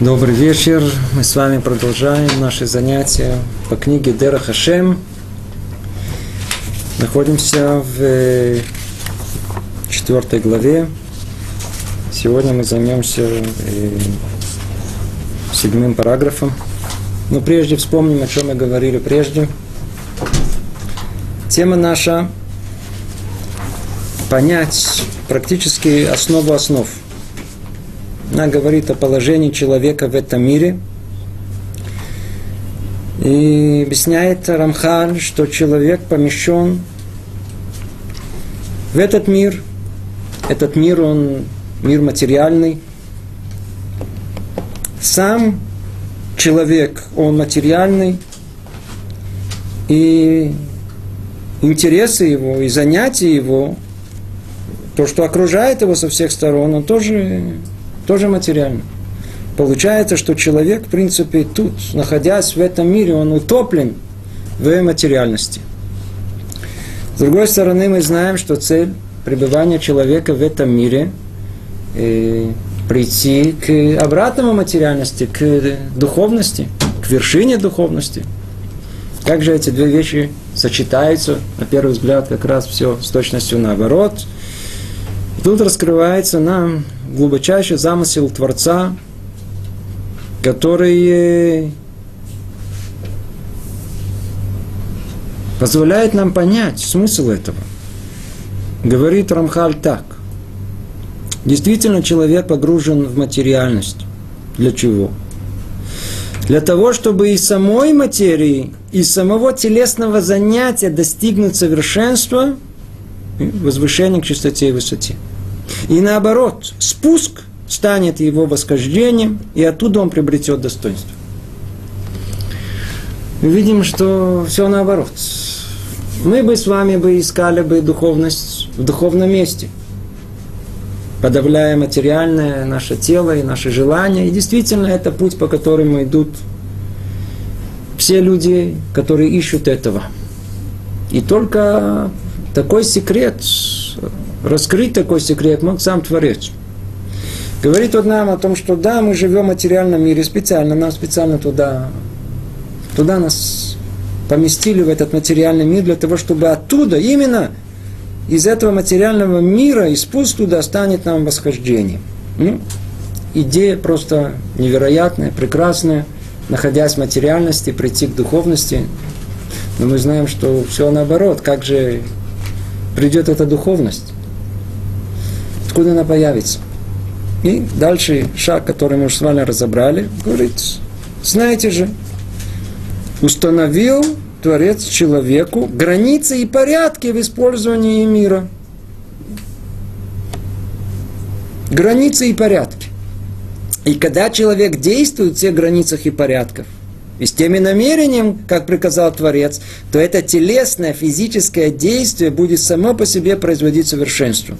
Добрый вечер. Мы с вами продолжаем наши занятия по книге Дера Хашем. Находимся в э, четвертой главе. Сегодня мы займемся э, седьмым параграфом. Но прежде вспомним, о чем мы говорили прежде. Тема наша – понять практически основу основ – она говорит о положении человека в этом мире. И объясняет Рамхаль, что человек помещен в этот мир. Этот мир, он мир материальный. Сам человек, он материальный. И интересы его, и занятия его, то, что окружает его со всех сторон, он тоже тоже материально. Получается, что человек, в принципе, тут, находясь в этом мире, он утоплен в материальности. С другой стороны, мы знаем, что цель пребывания человека в этом мире э, прийти к обратному материальности, к духовности, к вершине духовности. Как же эти две вещи сочетаются? На первый взгляд, как раз все с точностью наоборот. Тут раскрывается нам глубочайший замысел Творца, который позволяет нам понять смысл этого. Говорит Рамхаль так. Действительно, человек погружен в материальность. Для чего? Для того, чтобы из самой материи, из самого телесного занятия достигнуть совершенства, возвышения к чистоте и высоте. И наоборот, спуск станет его восхождением, и оттуда он приобретет достоинство. Видим, что все наоборот. Мы бы с вами бы искали бы духовность в духовном месте, подавляя материальное наше тело и наши желания. И действительно, это путь, по которому идут все люди, которые ищут этого. И только такой секрет раскрыть такой секрет мог сам Творец. Говорит он нам о том, что да, мы живем в материальном мире специально, нам специально туда, туда нас поместили в этот материальный мир для того, чтобы оттуда, именно из этого материального мира, из спуск туда станет нам восхождение. Ну, идея просто невероятная, прекрасная, находясь в материальности, прийти к духовности. Но мы знаем, что все наоборот, как же придет эта духовность откуда она появится. И дальше шаг, который мы уже с вами разобрали, говорит, знаете же, установил Творец человеку границы и порядки в использовании мира. Границы и порядки. И когда человек действует в всех границах и порядках, и с теми намерением, как приказал Творец, то это телесное, физическое действие будет само по себе производить совершенство.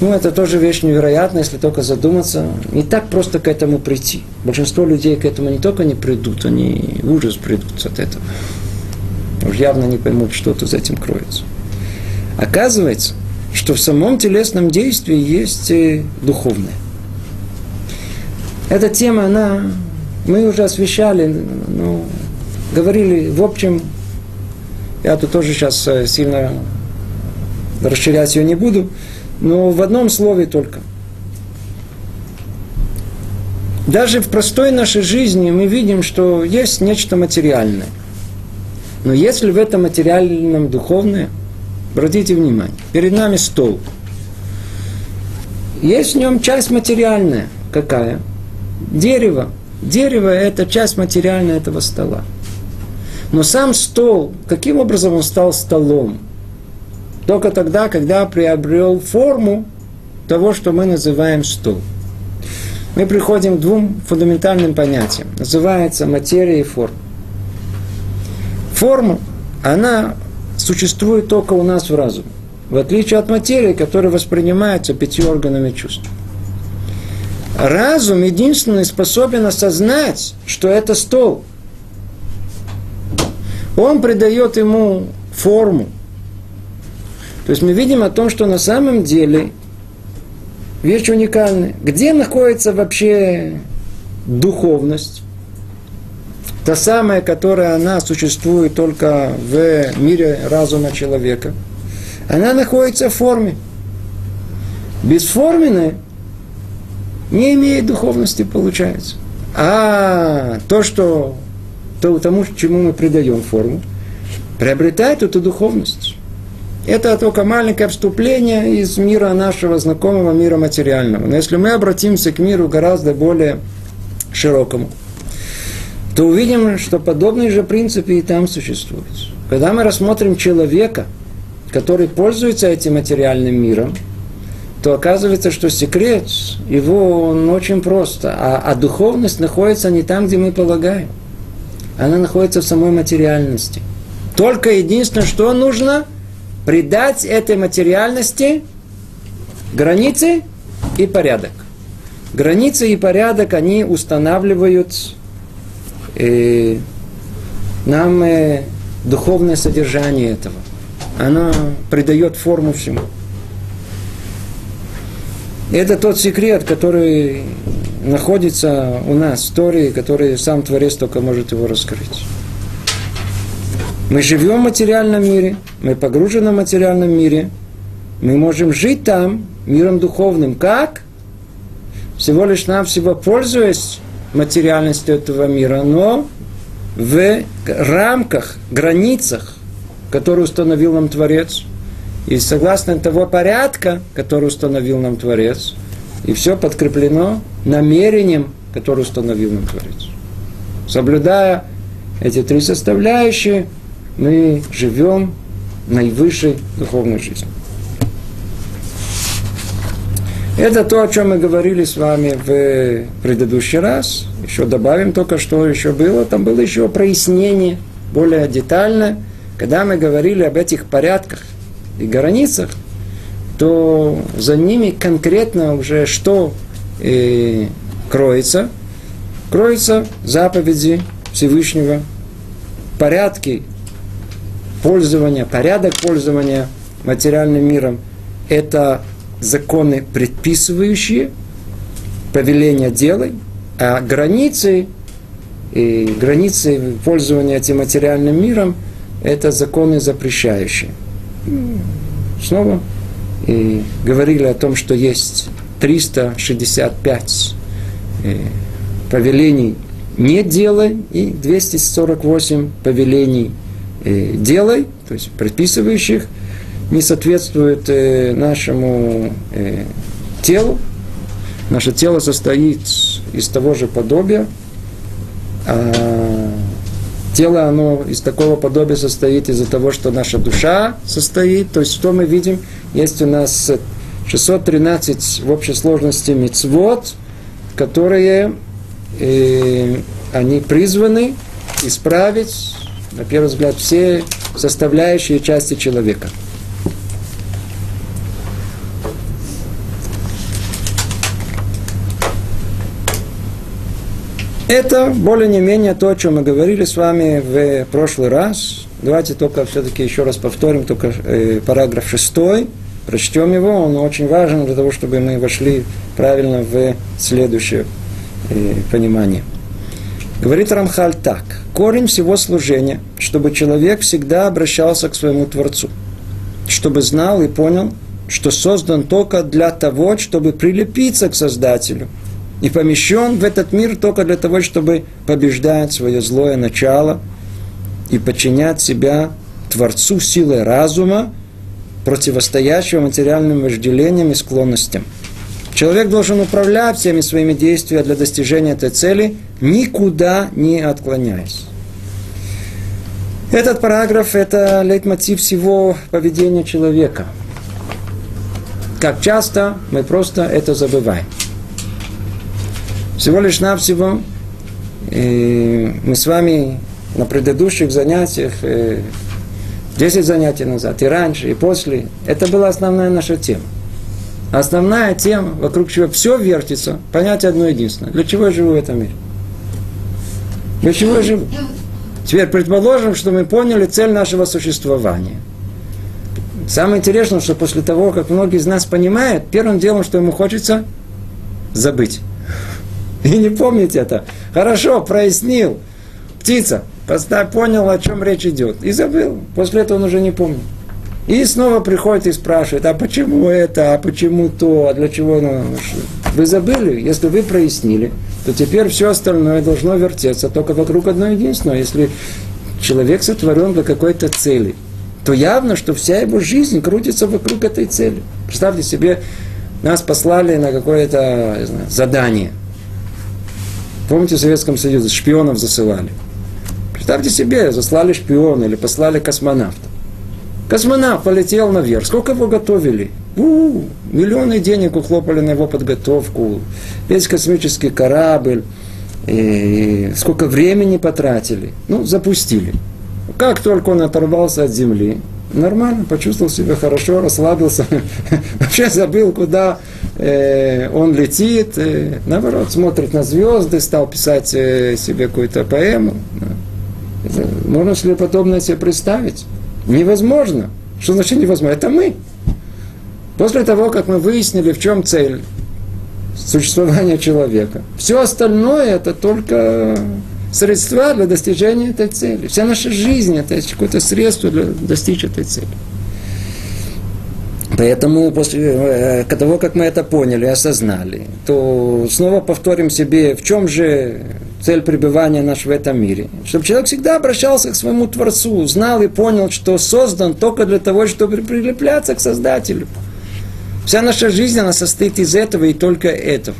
Ну, это тоже вещь невероятная, если только задуматься. Не так просто к этому прийти. Большинство людей к этому не только не придут, они в ужас придут от этого. Уж явно не поймут, что тут за этим кроется. Оказывается, что в самом телесном действии есть духовное. Эта тема, она, мы уже освещали, ну, говорили, в общем, я тут тоже сейчас э, сильно расширять ее не буду, но в одном слове только. Даже в простой нашей жизни мы видим, что есть нечто материальное. Но если в этом материальном духовное, обратите внимание, перед нами стол. Есть в нем часть материальная. Какая? Дерево. Дерево – это часть материальная этого стола. Но сам стол, каким образом он стал столом? только тогда, когда приобрел форму того, что мы называем стул. Мы приходим к двум фундаментальным понятиям. Называется материя и форма. Форма, она существует только у нас в разуме. В отличие от материи, которая воспринимается пятью органами чувств. Разум единственный способен осознать, что это стол. Он придает ему форму, то есть мы видим о том, что на самом деле вещь уникальная. Где находится вообще духовность? Та самая, которая она существует только в мире разума человека. Она находится в форме. Бесформенная не имеет духовности, получается. А то, что то, тому, чему мы придаем форму, приобретает эту духовность. Это только маленькое вступление из мира нашего знакомого мира материального. Но если мы обратимся к миру гораздо более широкому, то увидим, что подобные же принципы и там существуют. Когда мы рассмотрим человека, который пользуется этим материальным миром, то оказывается, что секрет его он очень просто. А, а духовность находится не там, где мы полагаем. Она находится в самой материальности. Только единственное, что нужно, придать этой материальности границы и порядок. Границы и порядок, они устанавливают э, нам э, духовное содержание этого. Оно придает форму всему. Это тот секрет, который находится у нас в истории, который сам Творец только может его раскрыть. Мы живем в материальном мире, мы погружены в материальном мире, мы можем жить там миром духовным. Как? Всего лишь навсего пользуясь материальностью этого мира, но в рамках, границах, которые установил нам Творец, и согласно того порядка, который установил нам Творец, и все подкреплено намерением, которое установил нам Творец. Соблюдая эти три составляющие, мы живем наивысшей духовной жизнью. Это то, о чем мы говорили с вами в предыдущий раз. Еще добавим только, что еще было. Там было еще прояснение более детальное. Когда мы говорили об этих порядках и границах, то за ними конкретно уже что э, кроется? Кроются заповеди Всевышнего, порядки пользования, порядок пользования материальным миром – это законы, предписывающие повеление делай, а границы, и границы пользования этим материальным миром – это законы запрещающие. Снова и говорили о том, что есть 365 э, повелений не делай и 248 повелений э, делай, то есть предписывающих, не соответствует э, нашему телу. Наше тело состоит из того же подобия, а тело, оно из такого подобия состоит из-за того, что наша душа состоит. То есть, что мы видим? Есть у нас 613 в общей сложности мицвод, которые э, они призваны исправить, на первый взгляд, все составляющие части человека. Это более-менее то, о чем мы говорили с вами в прошлый раз. Давайте только все-таки еще раз повторим только э, параграф шестой прочтем его, он очень важен для того, чтобы мы вошли правильно в следующее э, понимание. Говорит Рамхаль так. Корень всего служения, чтобы человек всегда обращался к своему Творцу, чтобы знал и понял, что создан только для того, чтобы прилепиться к Создателю, и помещен в этот мир только для того, чтобы побеждать свое злое начало и подчинять себя Творцу силой разума, противостоящего материальным вожделениям и склонностям. Человек должен управлять всеми своими действиями для достижения этой цели, никуда не отклоняясь. Этот параграф – это лейтмотив всего поведения человека. Как часто мы просто это забываем. Всего лишь навсего э, мы с вами на предыдущих занятиях э, 10 занятий назад, и раньше, и после. Это была основная наша тема. Основная тема, вокруг чего все вертится, понятие одно единственное. Для чего я живу в этом мире? Для чего я живу? Теперь предположим, что мы поняли цель нашего существования. Самое интересное, что после того, как многие из нас понимают, первым делом, что ему хочется, забыть. И не помнить это. Хорошо, прояснил. Птица, понял, о чем речь идет. И забыл. После этого он уже не помнит. И снова приходит и спрашивает, а почему это, а почему то, а для чего оно? Вы забыли, если вы прояснили, то теперь все остальное должно вертеться только вокруг одной единственного. Если человек сотворен для какой-то цели, то явно, что вся его жизнь крутится вокруг этой цели. Представьте себе, нас послали на какое-то знаю, задание. Помните, в Советском Союзе шпионов засылали. Представьте себе, заслали шпиона или послали космонавта. Космонавт полетел наверх. Сколько его готовили? У-у-у, миллионы денег ухлопали на его подготовку. Весь космический корабль. И сколько времени потратили. Ну, запустили. Как только он оторвался от земли, нормально, почувствовал себя хорошо, расслабился, вообще забыл, куда э, он летит, э, наоборот, смотрит на звезды, стал писать э, себе какую-то поэму. Можно ли подобное себе представить? Невозможно. Что значит невозможно? Это мы. После того, как мы выяснили, в чем цель существования человека, все остальное это только средства для достижения этой цели. Вся наша жизнь это какое-то средство для достичь этой цели. Поэтому после э, того, как мы это поняли, осознали, то снова повторим себе, в чем же цель пребывания наш в этом мире. Чтобы человек всегда обращался к своему Творцу, знал и понял, что создан только для того, чтобы прилепляться к Создателю. Вся наша жизнь, она состоит из этого и только этого.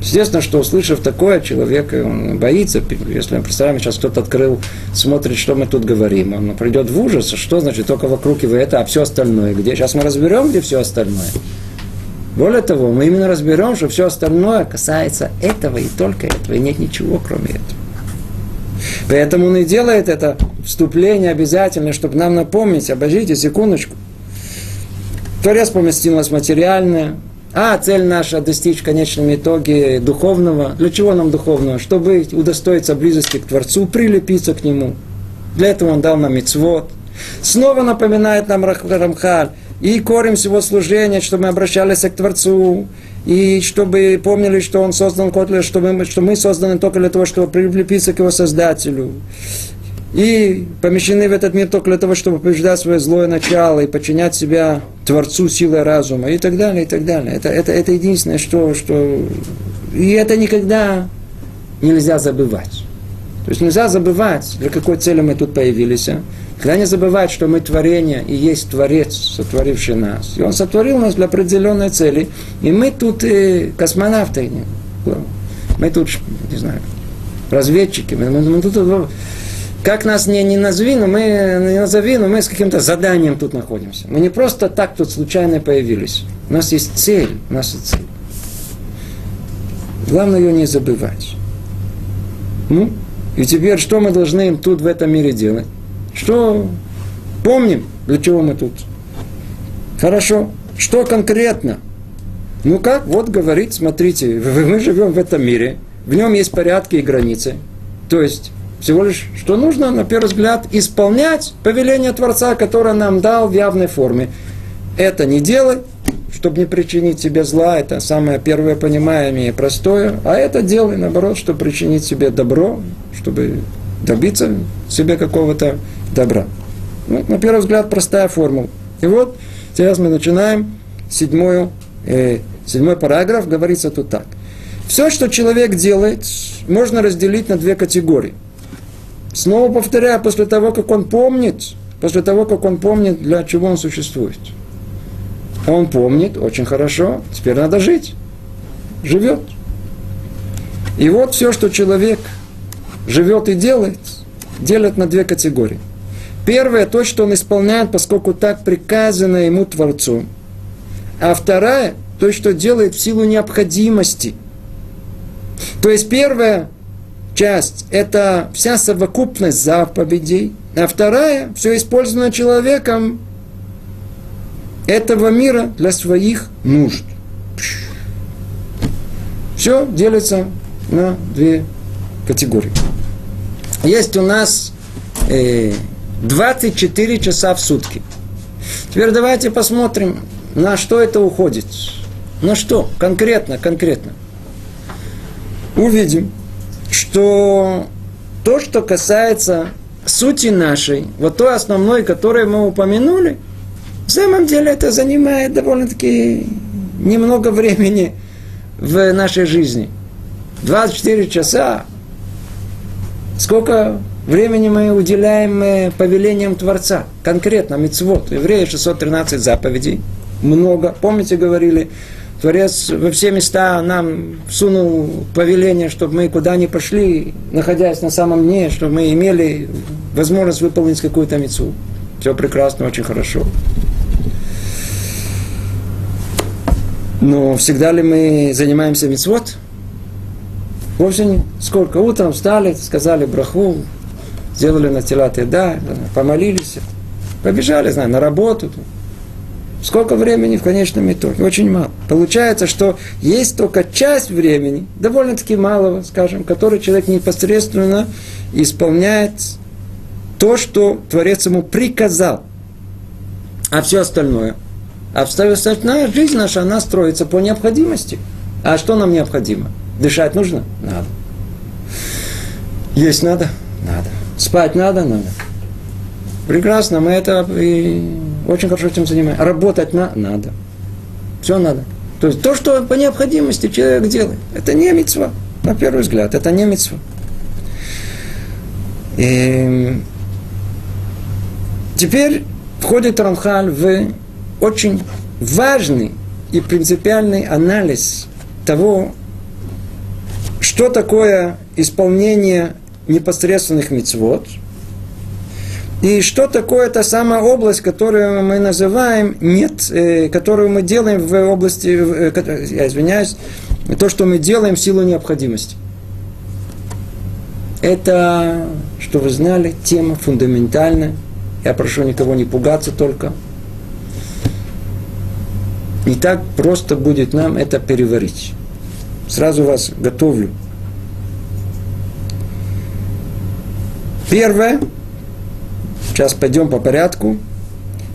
Естественно, что услышав такое, человек он боится, если мы представляем, сейчас кто-то открыл, смотрит, что мы тут говорим, он придет в ужас, что значит только вокруг его это, а все остальное где? Сейчас мы разберем, где все остальное. Более того, мы именно разберем, что все остальное касается этого и только этого, и нет ничего кроме этого. Поэтому он и делает это вступление обязательно, чтобы нам напомнить, обождите секундочку. Творец поместил нас материальное, а цель наша достичь в конечном итоге духовного. Для чего нам духовного? Чтобы удостоиться близости к Творцу, прилепиться к Нему. Для этого Он дал нам мицвод. Снова напоминает нам Рамхаль. И корень всего служения, чтобы мы обращались к Творцу, и чтобы помнили, что Он создан, что мы, что мы созданы только для того, чтобы прилепиться к Его Создателю и помещены в этот мир только для того, чтобы побеждать свое злое начало и подчинять себя Творцу силой разума и так далее, и так далее. Это, это, это единственное, что, что... И это никогда нельзя забывать. То есть нельзя забывать, для какой цели мы тут появились. Когда не забывать, что мы творение и есть Творец, сотворивший нас. И Он сотворил нас для определенной цели. И мы тут э, космонавты. Мы тут, не знаю, разведчики. Мы, мы, мы тут как нас не, не назови, но мы не назови, но мы с каким-то заданием тут находимся. Мы не просто так тут случайно появились. У нас есть цель, у нас есть цель. Главное ее не забывать. Ну, и теперь что мы должны тут в этом мире делать? Что помним, для чего мы тут? Хорошо. Что конкретно? Ну как? Вот говорит, смотрите, мы живем в этом мире, в нем есть порядки и границы. То есть всего лишь, что нужно, на первый взгляд, исполнять повеление Творца, которое нам дал в явной форме. Это не делай, чтобы не причинить себе зла, это самое первое понимаемое и простое, а это делай, наоборот, чтобы причинить себе добро, чтобы добиться себе какого-то добра. Ну, на первый взгляд, простая формула. И вот сейчас мы начинаем седьмую, э, седьмой параграф, говорится тут так. Все, что человек делает, можно разделить на две категории – Снова повторяю, после того, как он помнит, после того, как он помнит, для чего он существует. Он помнит, очень хорошо, теперь надо жить. Живет. И вот все, что человек живет и делает, делят на две категории. Первое, то, что он исполняет, поскольку так приказано ему Творцу. А вторая, то, что делает в силу необходимости. То есть первое, часть – это вся совокупность заповедей, а вторая – все использовано человеком этого мира для своих нужд. Все делится на две категории. Есть у нас э, 24 часа в сутки. Теперь давайте посмотрим, на что это уходит. На что? Конкретно, конкретно. Увидим, что то, что касается сути нашей, вот той основной, которую мы упомянули, в самом деле это занимает довольно-таки немного времени в нашей жизни. 24 часа. Сколько времени мы уделяем э, повелениям Творца? Конкретно, мецвод. Евреи 613 заповедей. Много. Помните, говорили, Творец во все места нам сунул повеление, чтобы мы куда ни пошли, находясь на самом дне, чтобы мы имели возможность выполнить какую-то мецу. Все прекрасно, очень хорошо. Но всегда ли мы занимаемся мецвод? Вовсе не. Сколько? Утром встали, сказали браху, сделали на тела да, помолились, побежали, знаю, на работу. Сколько времени в конечном итоге? Очень мало. Получается, что есть только часть времени, довольно-таки малого, скажем, который человек непосредственно исполняет то, что Творец ему приказал. А все остальное – а остальная жизнь наша, она строится по необходимости. А что нам необходимо? Дышать нужно? Надо. Есть надо? Надо. Спать надо? Надо. Прекрасно, мы это и очень хорошо этим занимаемся. Работать на? Надо. Все надо. То есть то, что по необходимости человек делает, это не мецва, на первый взгляд, это не мецва. И теперь входит Рамхаль в очень важный и принципиальный анализ того, что такое исполнение непосредственных мецвод, и что такое та самая область, которую мы называем, нет, э, которую мы делаем в области, э, я извиняюсь, то, что мы делаем в силу необходимости. Это, что вы знали, тема фундаментальная. Я прошу никого не пугаться только – не так просто будет нам это переварить. Сразу вас готовлю. Первое, сейчас пойдем по порядку.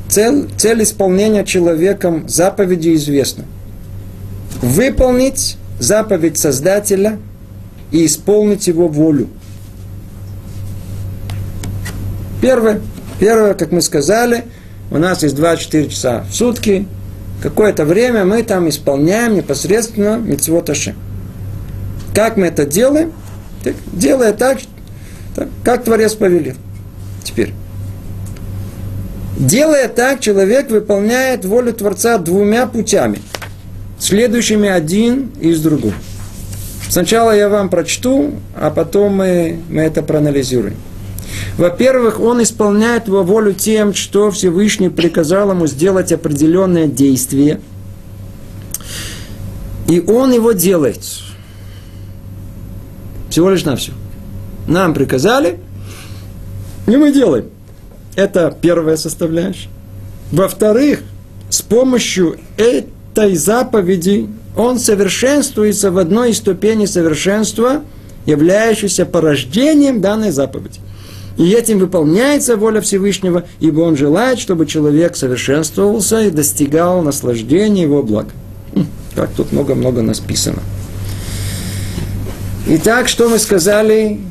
Цель, цель исполнения человеком заповеди известна. Выполнить заповедь Создателя и исполнить его волю. Первое, первое, как мы сказали, у нас есть 24 часа в сутки, какое-то время мы там исполняем непосредственно митцвот Ашем. Как мы это делаем? Так, делая так, так, как Творец повелел. Теперь. Делая так, человек выполняет волю Творца двумя путями, следующими один из другого. Сначала я вам прочту, а потом мы, мы это проанализируем. Во-первых, он исполняет его волю тем, что Всевышний приказал ему сделать определенное действие. И он его делает. Всего лишь на все. Нам приказали, и мы делаем. Это первая составляющая. Во-вторых, с помощью этой заповеди он совершенствуется в одной из ступеней совершенства, являющейся порождением данной заповеди. И этим выполняется воля Всевышнего, ибо он желает, чтобы человек совершенствовался и достигал наслаждения его блага. Хм, как тут много-много написано. Итак, что мы сказали?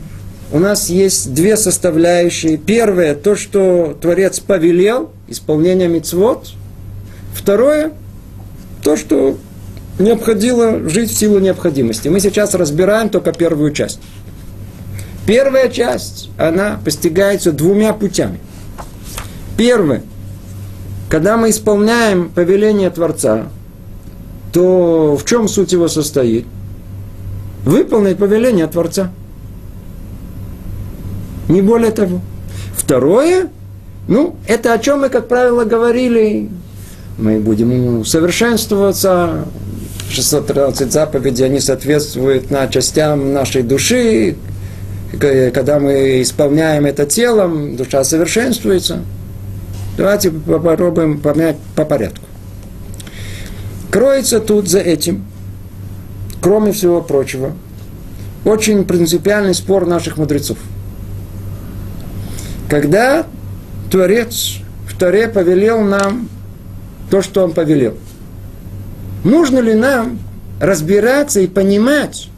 У нас есть две составляющие. Первое, то, что Творец повелел, исполнение мицвод. Второе, то, что необходимо жить в силу необходимости. Мы сейчас разбираем только первую часть. Первая часть, она постигается двумя путями. Первое, когда мы исполняем повеление Творца, то в чем суть его состоит? Выполнить повеление Творца. Не более того. Второе, ну, это о чем мы, как правило, говорили. Мы будем совершенствоваться. 613 заповедей, они соответствуют на частям нашей души, когда мы исполняем это телом, душа совершенствуется. Давайте попробуем поменять по порядку. Кроется тут за этим, кроме всего прочего, очень принципиальный спор наших мудрецов. Когда Творец в Торе повелел нам то, что он повелел. Нужно ли нам разбираться и понимать,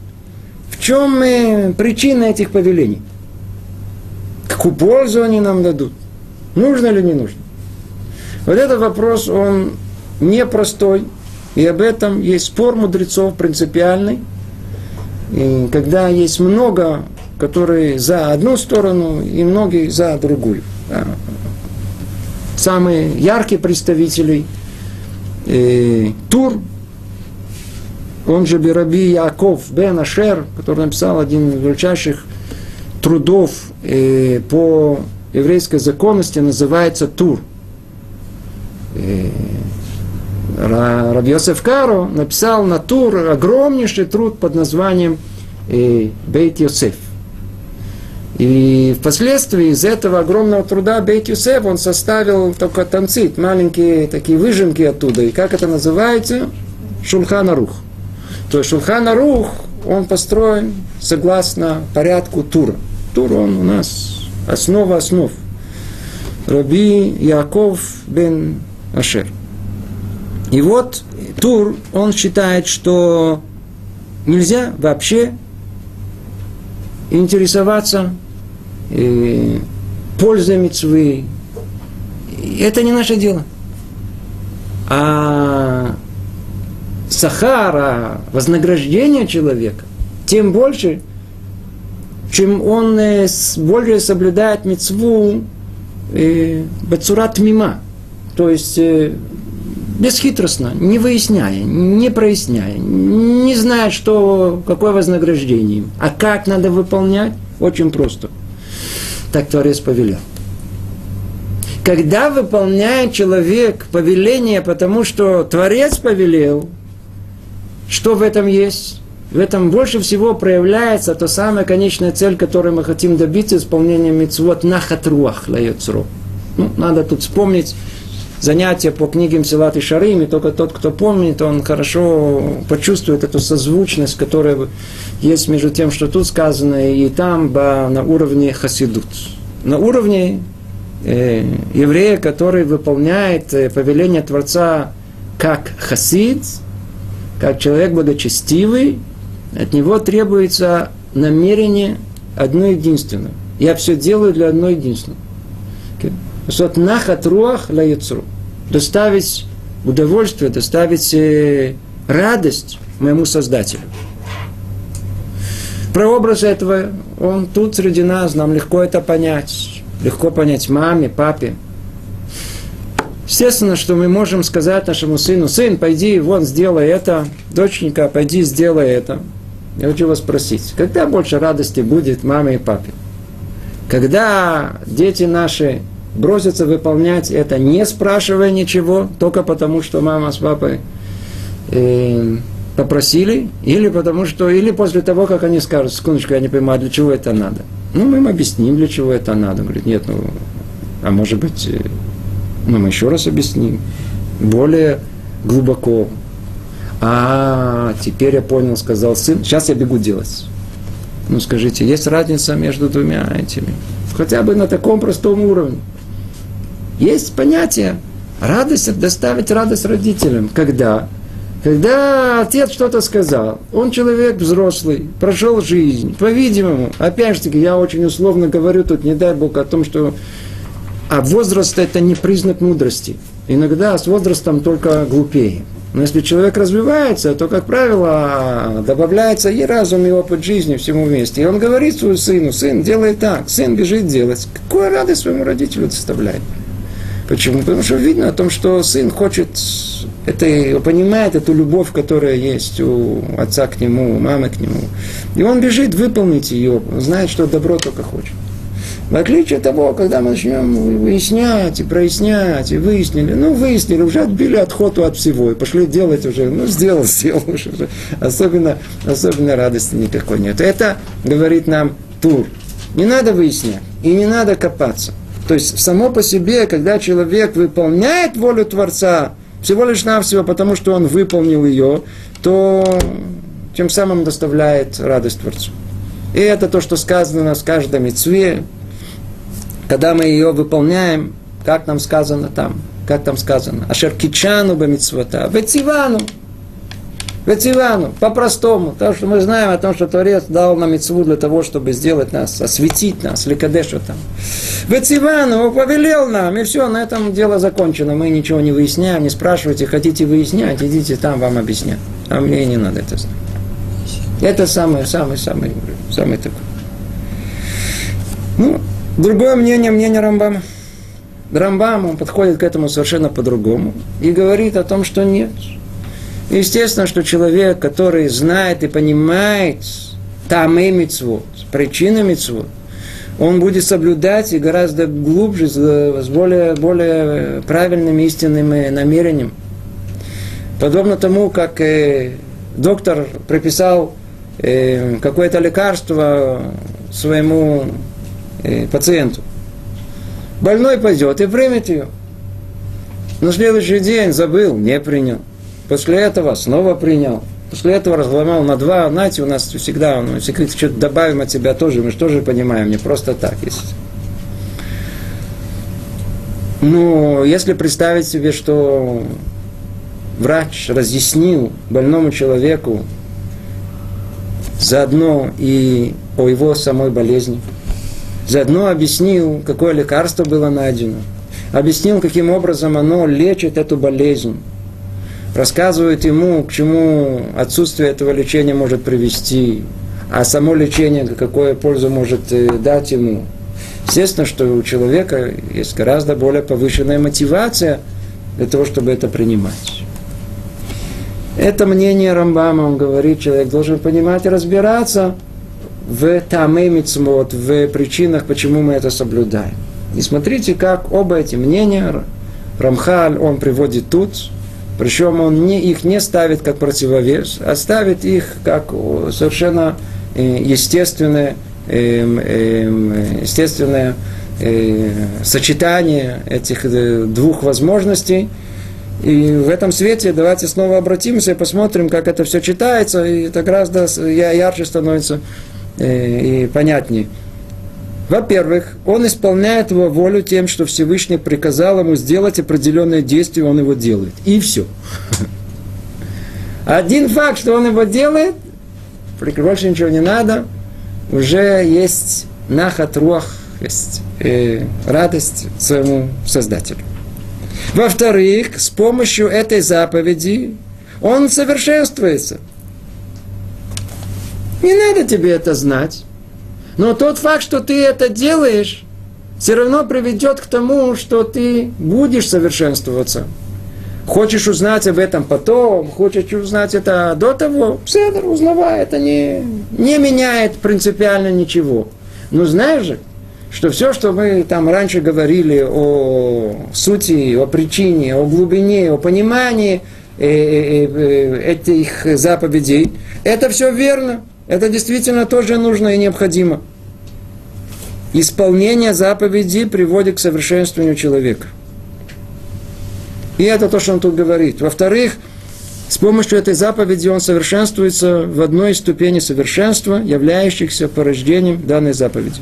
в чем причина этих повелений? Какую пользу они нам дадут? Нужно или не нужно? Вот этот вопрос, он непростой, и об этом есть спор мудрецов принципиальный. И когда есть много, которые за одну сторону, и многие за другую. Самые яркие представители э, Тур, он же Бираби Яков Бен Ашер, который написал один из величайших трудов э, по еврейской законности, называется Тур. Э, Рабьосеф Каро написал на Тур огромнейший труд под названием э, Бейт Йосеф. И впоследствии из этого огромного труда Бейт Юсеф он составил только танцит, маленькие такие выжимки оттуда. И как это называется? Шулхана Рух. То есть Шулхана Рух, он построен согласно порядку Тура. Тур он у нас основа основ. Раби Яков бен Ашер. И вот Тур, он считает, что нельзя вообще интересоваться э, пользой мецвы. Это не наше дело. А сахара, вознаграждение человека, тем больше, чем он э, более соблюдает мецву э, бацурат мима. То есть э, бесхитростно, не выясняя, не проясняя, не зная, что, какое вознаграждение. А как надо выполнять? Очень просто. Так Творец повелел. Когда выполняет человек повеление, потому что Творец повелел, что в этом есть? В этом больше всего проявляется та самая конечная цель, которой мы хотим добиться исполнения митцвот на хатруах лайоцру. Ну, надо тут вспомнить занятия по книгам Силат и Шарим, и только тот, кто помнит, он хорошо почувствует эту созвучность, которая есть между тем, что тут сказано, и там на уровне хасидут. На уровне э, еврея, который выполняет э, повеление Творца как хасид, как человек благочестивый, от него требуется намерение одно единственное. Я все делаю для одной единственного. Вот нахат руах ла яцру. Доставить удовольствие, доставить э, радость моему Создателю. Прообраз этого, он тут среди нас, нам легко это понять. Легко понять маме, папе. Естественно, что мы можем сказать нашему сыну, сын, пойди, вон, сделай это, доченька, пойди, сделай это. Я хочу вас спросить, когда больше радости будет маме и папе? Когда дети наши бросятся выполнять это, не спрашивая ничего, только потому, что мама с папой э, попросили, или потому что, или после того, как они скажут, секундочку, я не понимаю, для чего это надо. Ну, мы им объясним, для чего это надо. Говорит, нет, ну, а может быть, э, мы еще раз объясним, более глубоко. А теперь я понял, сказал сын, сейчас я бегу делать. Ну, скажите, есть разница между двумя этими? Хотя бы на таком простом уровне. Есть понятие радость, доставить радость родителям. Когда? Когда отец что-то сказал, он человек взрослый, прошел жизнь, по-видимому, опять же таки, я очень условно говорю тут, не дай Бог, о том, что а возраст это не признак мудрости. Иногда с возрастом только глупее. Но если человек развивается, то, как правило, добавляется и разум, и опыт жизни всему вместе. И он говорит своему сыну, сын, делай так, сын бежит делать. Какую радость своему родителю доставляет? Почему? Потому что видно о том, что сын хочет, это, понимает эту любовь, которая есть у отца к нему, у мамы к нему. И он бежит выполнить ее, знает, что добро только хочет. В отличие от того, когда мы начнем выяснять и прояснять, и выяснили, ну, выяснили, уже отбили отходу от всего, и пошли делать уже, ну, сделал, сделал уже. Особенно, особенно радости никакой нет. Это говорит нам Тур. Не надо выяснять, и не надо копаться. То есть само по себе, когда человек выполняет волю Творца, всего лишь навсего потому, что он выполнил ее, то тем самым доставляет радость Творцу. И это то, что сказано у нас в каждом когда мы ее выполняем, как нам сказано там. как там сказано, ашер кичану бамитсвата, ветивану, ветивану, по-простому, потому что мы знаем о том, что Творец дал нам митцву для того, чтобы сделать нас, осветить нас, ликадешу там. Ветивану, повелел нам, и все, на этом дело закончено, мы ничего не выясняем, не спрашивайте, хотите выяснять, идите там, вам объяснят, а мне не надо это знать. Это самый, самый, самый, самый такой. Ну, другое мнение, мнение Рамбама. Рамбам, он подходит к этому совершенно по-другому и говорит о том, что нет. Естественно, что человек, который знает и понимает там и мицвод, причины мицвод, он будет соблюдать и гораздо глубже, с более, более правильным истинным намерением. Подобно тому, как э, доктор прописал э, какое-то лекарство своему э, пациенту. Больной пойдет и примет ее. На следующий день забыл, не принял. После этого снова принял. После этого разломал на два. Знаете, у нас всегда, ну, если что-то добавим от себя тоже, мы же тоже понимаем, не просто так есть. Ну, если представить себе, что врач разъяснил больному человеку заодно и о его самой болезни, заодно объяснил, какое лекарство было найдено, объяснил, каким образом оно лечит эту болезнь, рассказывает ему, к чему отсутствие этого лечения может привести, а само лечение, какую пользу может э, дать ему. Естественно, что у человека есть гораздо более повышенная мотивация для того, чтобы это принимать. Это мнение Рамбама, он говорит, человек должен понимать и разбираться в тамэ мицмот, в причинах, почему мы это соблюдаем. И смотрите, как оба эти мнения Рамхаль, он приводит тут, причем он не, их не ставит как противовес, а ставит их как совершенно э, естественное, эм, эм, естественное э, сочетание этих э, двух возможностей – и в этом свете давайте снова обратимся и посмотрим, как это все читается, и это гораздо ярче становится и понятнее. Во-первых, он исполняет его волю тем, что Всевышний приказал ему сделать определенное действие, он его делает. И все. Один факт, что он его делает, больше ничего не надо, уже есть нахат руах, есть э, радость своему Создателю. Во-вторых, с помощью этой заповеди он совершенствуется. Не надо тебе это знать. Но тот факт, что ты это делаешь, все равно приведет к тому, что ты будешь совершенствоваться. Хочешь узнать об этом потом, хочешь узнать это до того, все узнавай, это не, не меняет принципиально ничего. Но знаешь же, что все, что мы там раньше говорили о сути, о причине, о глубине, о понимании э, э, э, этих заповедей, это все верно. Это действительно тоже нужно и необходимо. Исполнение заповедей приводит к совершенствованию человека. И это то, что он тут говорит. Во-вторых, с помощью этой заповеди он совершенствуется в одной из ступеней совершенства, являющихся порождением данной заповеди.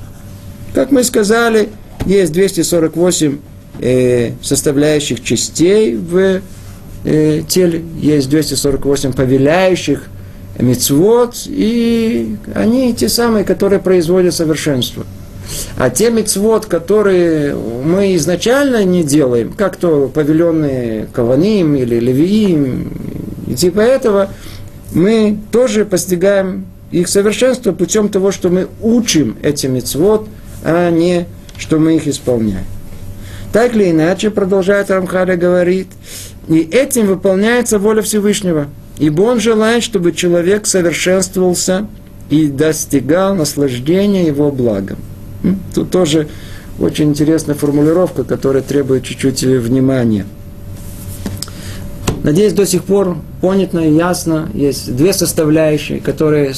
Как мы сказали, есть 248 э, составляющих частей в э, теле, есть 248 повеляющих мецвод, и они те самые, которые производят совершенство. А те мецвод, которые мы изначально не делаем, как то повеленные Каваним или Левиим, и типа этого, мы тоже постигаем их совершенство путем того, что мы учим эти мецвод – а не что мы их исполняем. Так или иначе, продолжает Рамхаля говорит, и этим выполняется воля Всевышнего, ибо он желает, чтобы человек совершенствовался и достигал наслаждения его благом. Тут тоже очень интересная формулировка, которая требует чуть-чуть внимания. Надеюсь, до сих пор понятно и ясно. Есть две составляющие, которые,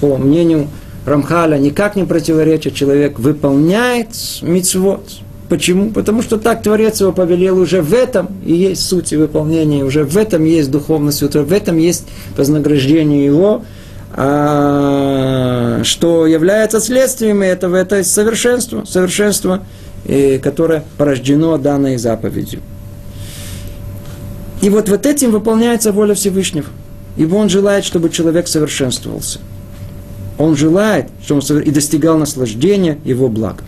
по мнению Рамхаля никак не противоречит, человек выполняет мицвод. Почему? Потому что так Творец его повелел уже в этом и есть суть выполнения, уже в этом есть духовность, в этом есть вознаграждение его, а, что является следствием этого, это совершенство, совершенство, и, которое порождено данной заповедью. И вот вот этим выполняется воля Всевышнего. Ибо он желает, чтобы человек совершенствовался. Он желает, чтобы он и достигал наслаждения его блага.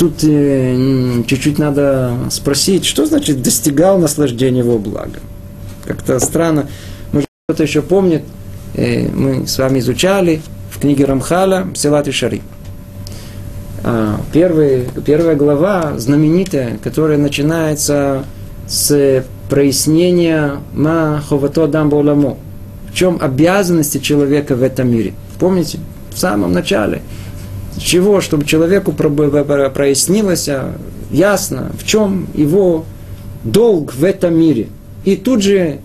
Тут э, чуть-чуть надо спросить, что значит достигал наслаждения его блага? Как-то странно. Может, кто-то еще помнит, э, мы с вами изучали в книге Рамхала «Силат и Шари». А, первый, первая глава знаменитая, которая начинается с прояснения «Ма ховато дам боламо». В чем обязанности человека в этом мире? Помните? В самом начале. Чего? Чтобы человеку прояснилось а, ясно, в чем его долг в этом мире. И тут же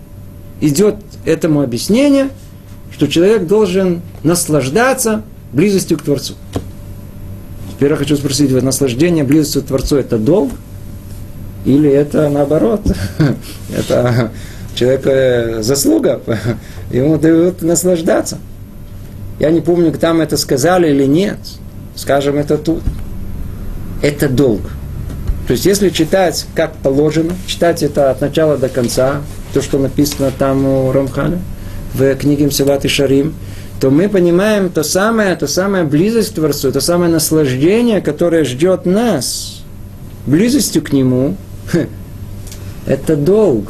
идет этому объяснение, что человек должен наслаждаться близостью к Творцу. Теперь я хочу спросить, вот наслаждение близостью к Творцу – это долг? Или это наоборот? это человека заслуга, ему дают наслаждаться. Я не помню, там это сказали или нет. Скажем это тут. Это долг. То есть, если читать как положено, читать это от начала до конца, то, что написано там у Рамхана, в книге Мсилат и Шарим, то мы понимаем то самое, то самое близость к Творцу, то самое наслаждение, которое ждет нас близостью к Нему, это долг.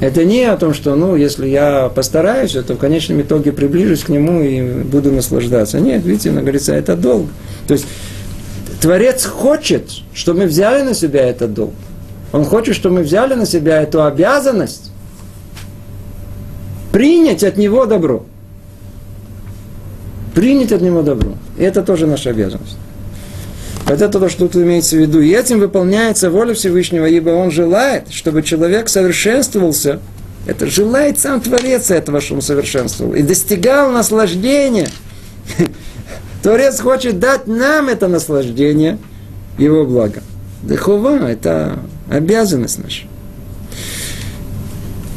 Это не о том, что, ну, если я постараюсь, то в конечном итоге приближусь к нему и буду наслаждаться. Нет, видите, она говорится, это долг. То есть, Творец хочет, чтобы мы взяли на себя этот долг. Он хочет, чтобы мы взяли на себя эту обязанность принять от него добро. Принять от него добро. И это тоже наша обязанность. Это то, что тут имеется в виду. И этим выполняется воля Всевышнего, ибо он желает, чтобы человек совершенствовался. Это желает сам Творец этого, чтобы он совершенствовал. И достигал наслаждения. Творец хочет дать нам это наслаждение, его благо. Дыхова – это обязанность наша.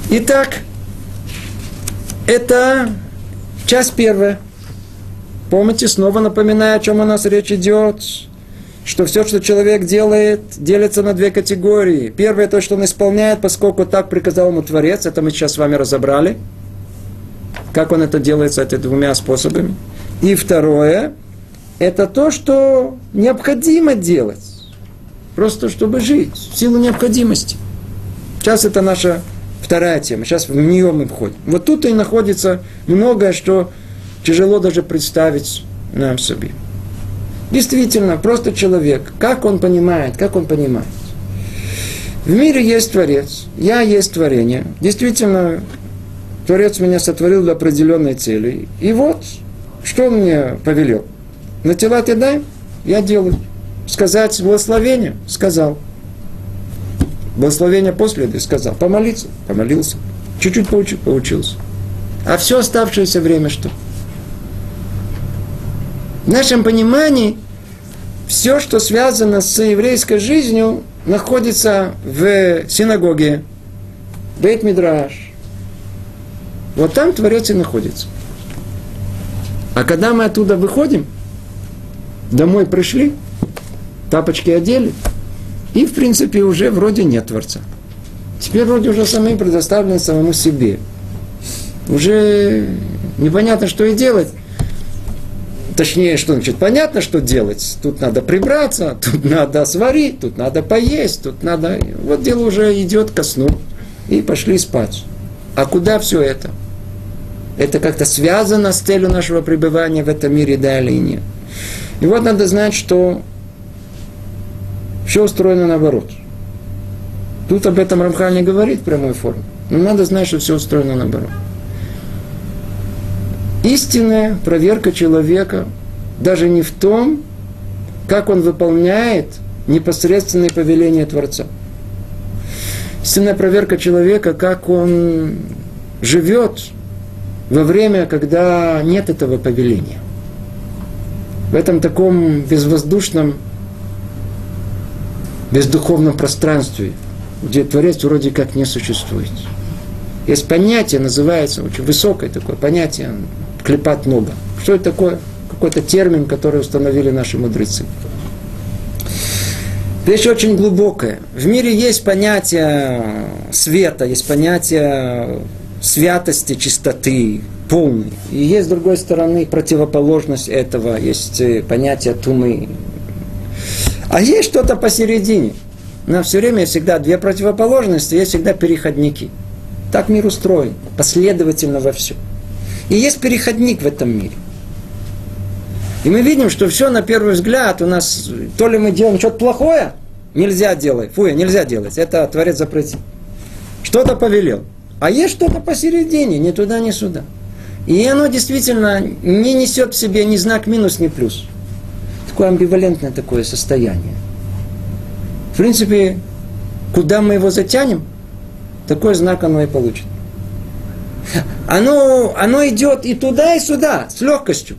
Итак, это часть первая. Помните, снова напоминаю, о чем у нас речь идет что все, что человек делает, делится на две категории. Первое, то, что он исполняет, поскольку так приказал ему Творец, это мы сейчас с вами разобрали, как он это делает этими двумя способами. И второе, это то, что необходимо делать, просто чтобы жить, в силу необходимости. Сейчас это наша вторая тема, сейчас в нее мы входим. Вот тут и находится многое, что тяжело даже представить нам себе. Действительно, просто человек. Как он понимает, как он понимает. В мире есть Творец, я есть творение. Действительно, Творец меня сотворил для определенной цели. И вот, что он мне повелел. На тела ты дай, я делаю. Сказать благословение, сказал. Благословение после еды сказал. Помолиться, помолился. Чуть-чуть поучил, поучился. А все оставшееся время что? В нашем понимании все, что связано с еврейской жизнью, находится в синагоге, бейт мидраш. Вот там Творец и находится. А когда мы оттуда выходим, домой пришли, тапочки одели, и, в принципе, уже вроде нет Творца. Теперь вроде уже сами предоставлены самому себе. Уже непонятно, что и делать. Точнее, что значит, понятно, что делать. Тут надо прибраться, тут надо сварить, тут надо поесть, тут надо... Вот дело уже идет ко сну. И пошли спать. А куда все это? Это как-то связано с целью нашего пребывания в этом мире, да или нет? И вот надо знать, что все устроено наоборот. Тут об этом Рамхан не говорит в прямой форме. Но надо знать, что все устроено наоборот. Истинная проверка человека даже не в том, как он выполняет непосредственные повеления Творца. Истинная проверка человека, как он живет во время, когда нет этого повеления. В этом таком безвоздушном, бездуховном пространстве, где Творец вроде как не существует. Есть понятие, называется, очень высокое такое понятие, клепать нога. Что это такое? Какой-то термин, который установили наши мудрецы. Вещь очень глубокая. В мире есть понятие света, есть понятие святости, чистоты, полной. И есть, с другой стороны, противоположность этого. Есть э, понятие тумы. А есть что-то посередине. На все время всегда две противоположности, есть всегда переходники. Так мир устроен, последовательно во всем. И есть переходник в этом мире. И мы видим, что все на первый взгляд у нас, то ли мы делаем что-то плохое, нельзя делать, фу, нельзя делать, это Творец запретил. Что-то повелел. А есть что-то посередине, ни туда, ни сюда. И оно действительно не несет в себе ни знак минус, ни плюс. Такое амбивалентное такое состояние. В принципе, куда мы его затянем, такой знак оно и получит. Оно, оно идет и туда, и сюда, с легкостью.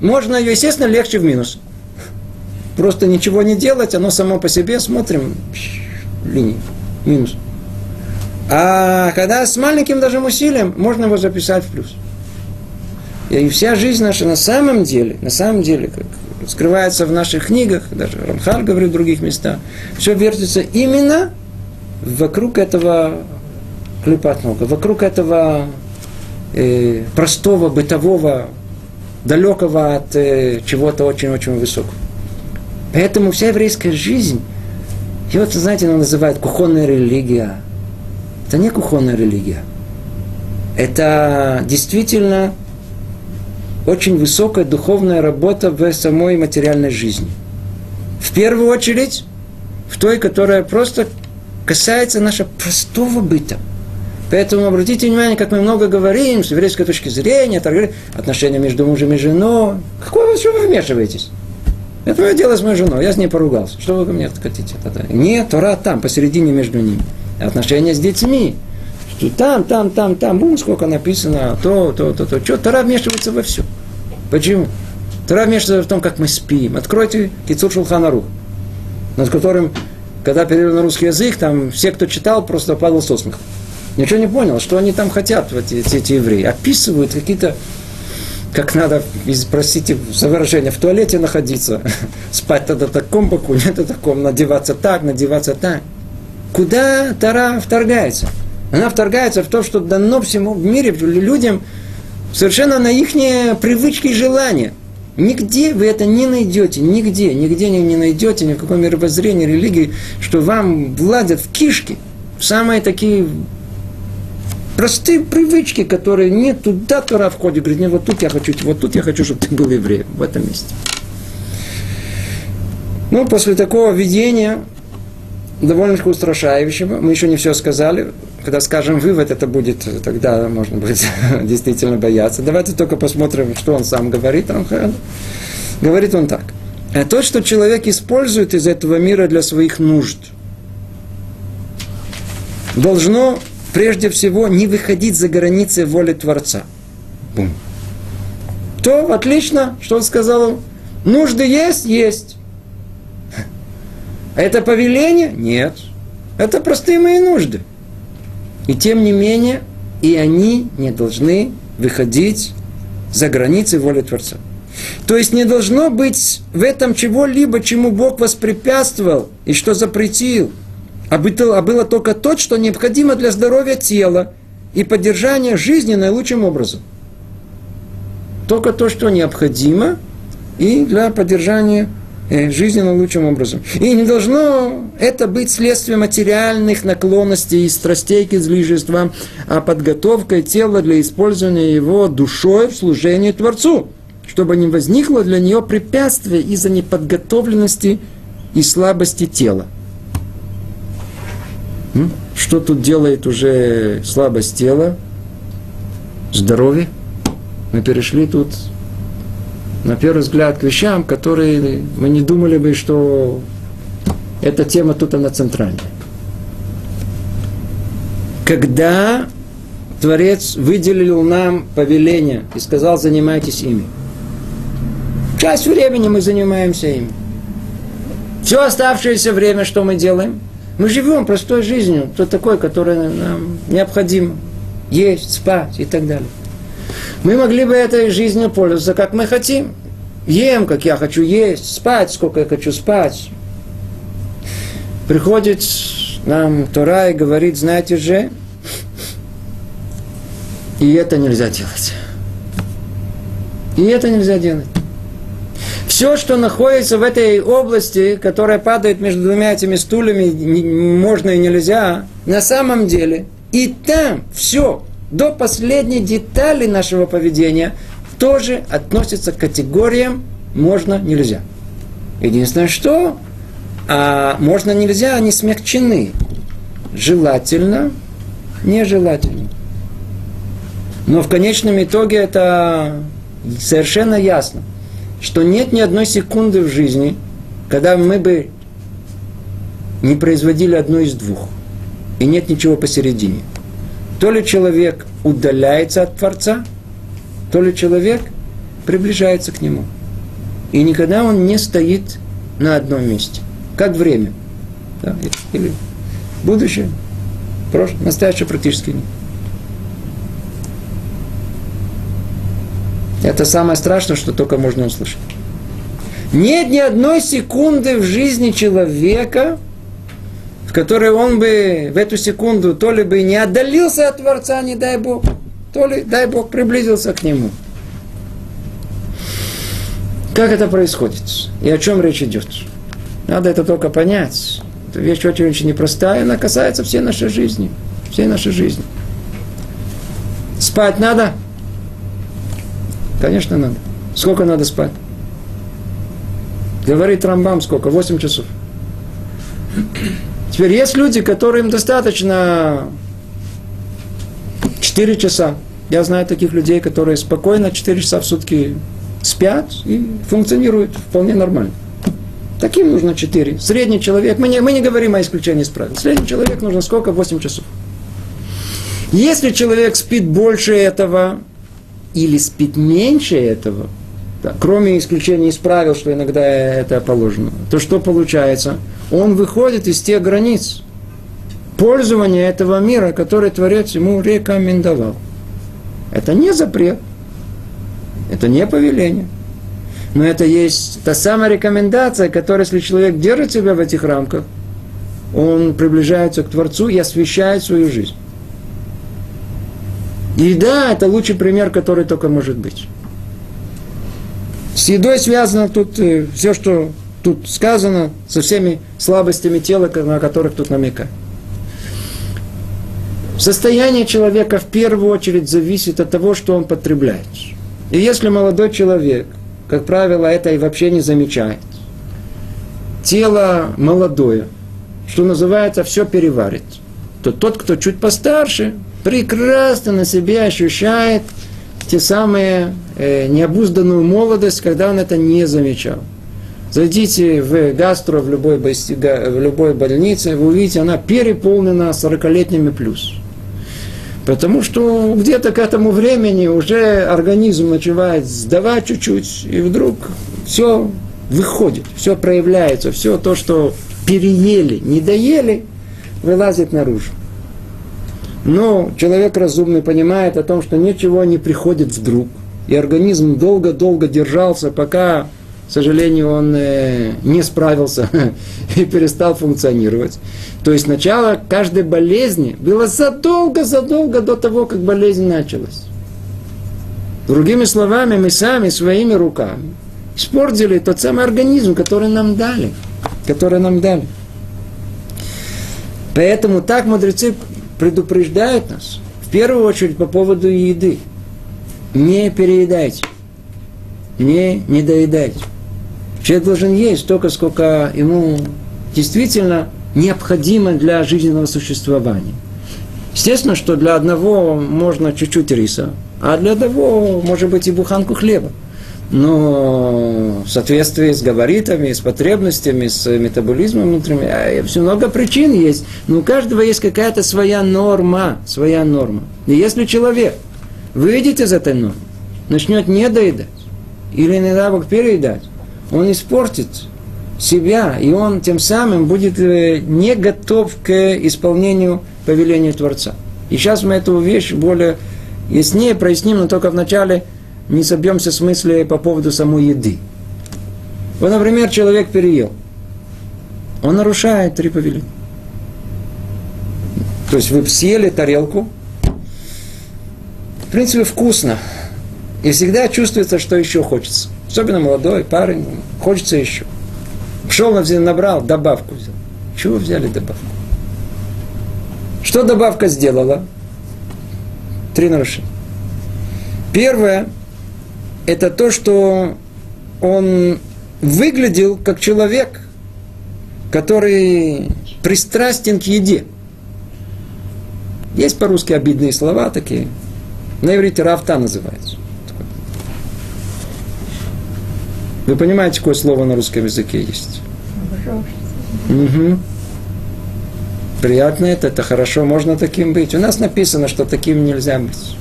Можно ее, естественно, легче в минус. Просто ничего не делать, оно само по себе, смотрим, линии, минус. А когда с маленьким даже усилием, можно его записать в плюс. И вся жизнь наша на самом деле, на самом деле, как скрывается в наших книгах, даже Рамхаль говорит в других местах, все вертится именно вокруг этого клепатного, вокруг этого э, простого, бытового, далекого от э, чего-то очень-очень высокого. Поэтому вся еврейская жизнь, и вот, знаете, она называют кухонная религия. Это не кухонная религия. Это действительно очень высокая духовная работа в самой материальной жизни. В первую очередь, в той, которая просто касается нашего простого быта. Поэтому обратите внимание, как мы много говорим с еврейской точки зрения, отношения между мужем и женой. Какое вы, что вы вмешиваетесь? Это мое дело с моей женой, я с ней поругался. Что вы мне хотите? Тогда? Нет, Тора там, посередине между ними. Отношения с детьми. Что там, там, там, там, бум, сколько написано, то, то, то, то. Что, Тора вмешивается во все. Почему? Тора вмешивается в том, как мы спим. Откройте Кицур Шулханарух, над которым, когда перевели на русский язык, там все, кто читал, просто падал со смехом. Ничего не понял, что они там хотят, вот эти, эти евреи. Описывают какие-то как надо, простите за выражение, в туалете находиться, спать тогда в таком боку, нет в таком, надеваться так, надеваться так. Куда Тара вторгается? Она вторгается в то, что дано всему в мире людям совершенно на их привычки и желания. Нигде вы это не найдете, нигде, нигде не, не найдете, ни в каком мировоззрении, религии, что вам владят в кишки, самые такие простые привычки, которые не туда Тора входит. Говорит, нет, вот тут я хочу, вот тут я хочу, чтобы ты был евреем, в этом месте. Ну, после такого видения, довольно-таки устрашающего, мы еще не все сказали, когда скажем вывод, это будет, тогда можно будет действительно бояться. Давайте только посмотрим, что он сам говорит. Говорит он так. «А то, что человек использует из этого мира для своих нужд, должно прежде всего не выходить за границы воли Творца. Бум. То отлично, что он сказал. Нужды есть? Есть. Это повеление? Нет. Это простые мои нужды. И тем не менее, и они не должны выходить за границы воли Творца. То есть не должно быть в этом чего-либо, чему Бог воспрепятствовал и что запретил – а а было только то, что необходимо для здоровья тела и поддержания жизни наилучшим образом. Только то, что необходимо и для поддержания э, жизни наилучшим образом. И не должно это быть следствием материальных наклонностей и страстей к излишествам, а подготовкой тела для использования его душой в служении Творцу, чтобы не возникло для нее препятствия из-за неподготовленности и слабости тела. Что тут делает уже слабость тела? Здоровье. Мы перешли тут, на первый взгляд, к вещам, которые мы не думали бы, что эта тема тут она центральная. Когда Творец выделил нам повеление и сказал, занимайтесь ими. Часть времени мы занимаемся ими. Все оставшееся время, что мы делаем? Мы живем простой жизнью, то такой, который нам необходимо. Есть, спать и так далее. Мы могли бы этой жизнью пользоваться, как мы хотим. Ем, как я хочу есть, спать, сколько я хочу спать. приходит нам Тора и говорит, знаете же, и это нельзя делать. И это нельзя делать. Все, что находится в этой области, которая падает между двумя этими стульями, можно и нельзя, на самом деле, и там все, до последней детали нашего поведения, тоже относится к категориям можно, нельзя. Единственное, что а можно, нельзя, они смягчены. Желательно, нежелательно. Но в конечном итоге это совершенно ясно, что нет ни одной секунды в жизни, когда мы бы не производили одно из двух. И нет ничего посередине. То ли человек удаляется от Творца, то ли человек приближается к нему. И никогда он не стоит на одном месте. Как время. Да? Или будущее, прошлое, настоящее практически нет. Это самое страшное, что только можно услышать. Нет ни одной секунды в жизни человека, в которой он бы в эту секунду то ли бы не отдалился от Творца, не дай Бог, то ли, дай Бог, приблизился к нему. Как это происходит? И о чем речь идет? Надо это только понять. Это вещь очень-очень непростая, она касается всей нашей жизни. Всей нашей жизни. Спать надо? Конечно, надо. Сколько надо спать? Говорит Рамбам сколько? 8 часов. Теперь есть люди, которым достаточно 4 часа. Я знаю таких людей, которые спокойно 4 часа в сутки спят и функционируют вполне нормально. Таким нужно 4. Средний человек, мы не, мы не говорим о исключении из правил. Средний человек нужно сколько? 8 часов. Если человек спит больше этого, или спит меньше этого, да, кроме исключения из правил, что иногда это положено, то что получается? Он выходит из тех границ пользования этого мира, который Творец ему рекомендовал. Это не запрет, это не повеление. Но это есть та самая рекомендация, которая, если человек держит себя в этих рамках, он приближается к Творцу и освещает свою жизнь. Еда – это лучший пример, который только может быть. С едой связано тут э, все, что тут сказано, со всеми слабостями тела, на которых тут намекают. Состояние человека в первую очередь зависит от того, что он потребляет. И если молодой человек, как правило, это и вообще не замечает, тело молодое, что называется, все переварит, то тот, кто чуть постарше, прекрасно на себе ощущает те самые э, необузданную молодость, когда он это не замечал. Зайдите в гастро, в любой, в любой больнице, вы увидите, она переполнена 40-летними плюс. Потому что где-то к этому времени уже организм начинает сдавать чуть-чуть, и вдруг все выходит, все проявляется, все то, что переели, не доели, вылазит наружу. Но человек разумный понимает о том, что ничего не приходит вдруг. И организм долго-долго держался, пока, к сожалению, он э, не справился и перестал функционировать. То есть начало каждой болезни было задолго-задолго до того, как болезнь началась. Другими словами, мы сами своими руками испортили тот самый организм, который нам дали. Который нам дали. Поэтому так мудрецы предупреждают нас, в первую очередь по поводу еды. Не переедайте, не недоедайте. Человек должен есть столько, сколько ему действительно необходимо для жизненного существования. Естественно, что для одного можно чуть-чуть риса, а для одного, может быть, и буханку хлеба но в соответствии с габаритами, с потребностями, с метаболизмом внутренним, а, все много причин есть, но у каждого есть какая-то своя норма, своя норма. И если человек выйдет из этой нормы, начнет не доедать, или не дай Бог переедать, он испортит себя, и он тем самым будет э, не готов к исполнению повеления Творца. И сейчас мы эту вещь более яснее проясним, но только в начале – не собьемся с мысли по поводу самой еды. Вот, например, человек переел. он нарушает три повеления. То есть вы съели тарелку, в принципе, вкусно. И всегда чувствуется, что еще хочется. Особенно молодой парень, хочется еще. Пошел, набрал, добавку взял. Чего взяли добавку? Что добавка сделала? Три нарушения. Первое, это то, что он выглядел как человек, который пристрастен к еде. Есть по-русски обидные слова такие. На иврите рафта называется. Вы понимаете, какое слово на русском языке есть? Угу. Приятно это, это хорошо, можно таким быть. У нас написано, что таким нельзя быть.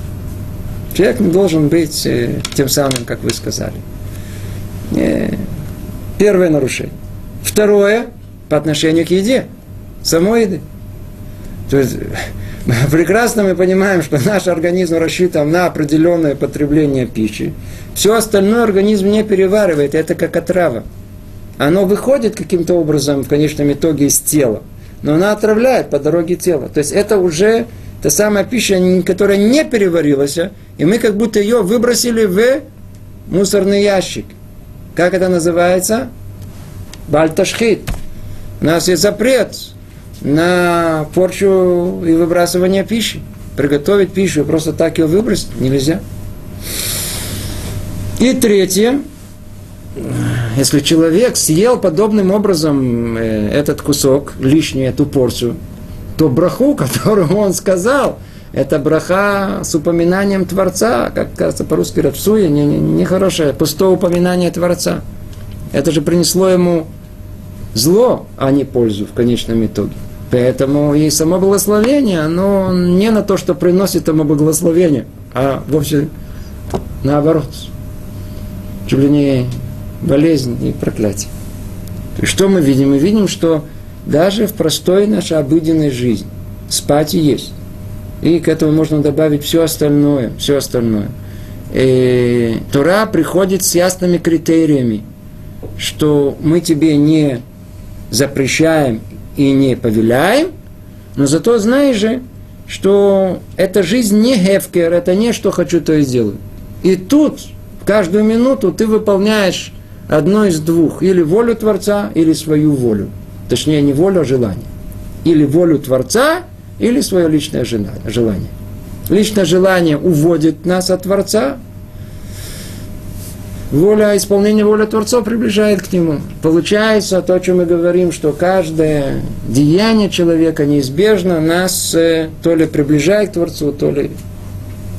Человек должен быть э, тем самым, как вы сказали. Не. Первое нарушение. Второе, по отношению к еде, самой еды. То есть, прекрасно мы понимаем, что наш организм рассчитан на определенное потребление пищи. Все остальное организм не переваривает, это как отрава. Оно выходит каким-то образом в конечном итоге из тела, но она отравляет по дороге тела. То есть это уже та самая пища, которая не переварилась, и мы как будто ее выбросили в мусорный ящик. Как это называется? Бальташхит. У нас есть запрет на порчу и выбрасывание пищи. Приготовить пищу и просто так ее выбросить нельзя. И третье, если человек съел подобным образом э, этот кусок, лишнюю эту порцию, то браху, которую он сказал, это браха с упоминанием Творца, как кажется по-русски рапсуя, нехорошее, не, не пустое упоминание Творца. Это же принесло ему зло, а не пользу в конечном итоге. Поэтому и само благословение, оно не на то, что приносит ему благословение, а вовсе наоборот. Чуть ли не болезнь и проклятие. И что мы видим? Мы видим, что даже в простой нашей обыденной жизни спать и есть. И к этому можно добавить все остальное, все остальное. И Тора приходит с ясными критериями, что мы тебе не запрещаем и не повеляем, но зато знаешь же, что эта жизнь не хевкер, это не что хочу, то и сделаю. И тут каждую минуту ты выполняешь одно из двух, или волю Творца, или свою волю. Точнее, не волю, а желание. Или волю Творца, или свое личное желание. Личное желание уводит нас от Творца, воля, исполнение воли Творца приближает к нему. Получается то, о чем мы говорим, что каждое деяние человека неизбежно нас э, то ли приближает к Творцу, то ли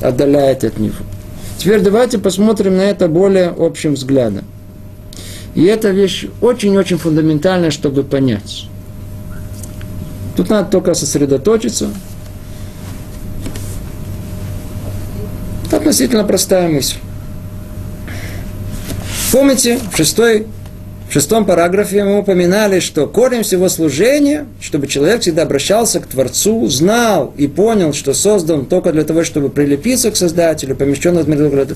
отдаляет от него. Теперь давайте посмотрим на это более общим взглядом. И эта вещь очень-очень фундаментальная, чтобы понять. Тут надо только сосредоточиться. Это относительно простая мысль. Помните, в, шестой, в шестом параграфе мы упоминали, что корень всего служения, чтобы человек всегда обращался к Творцу, знал и понял, что создан только для того, чтобы прилепиться к Создателю, помещен от мира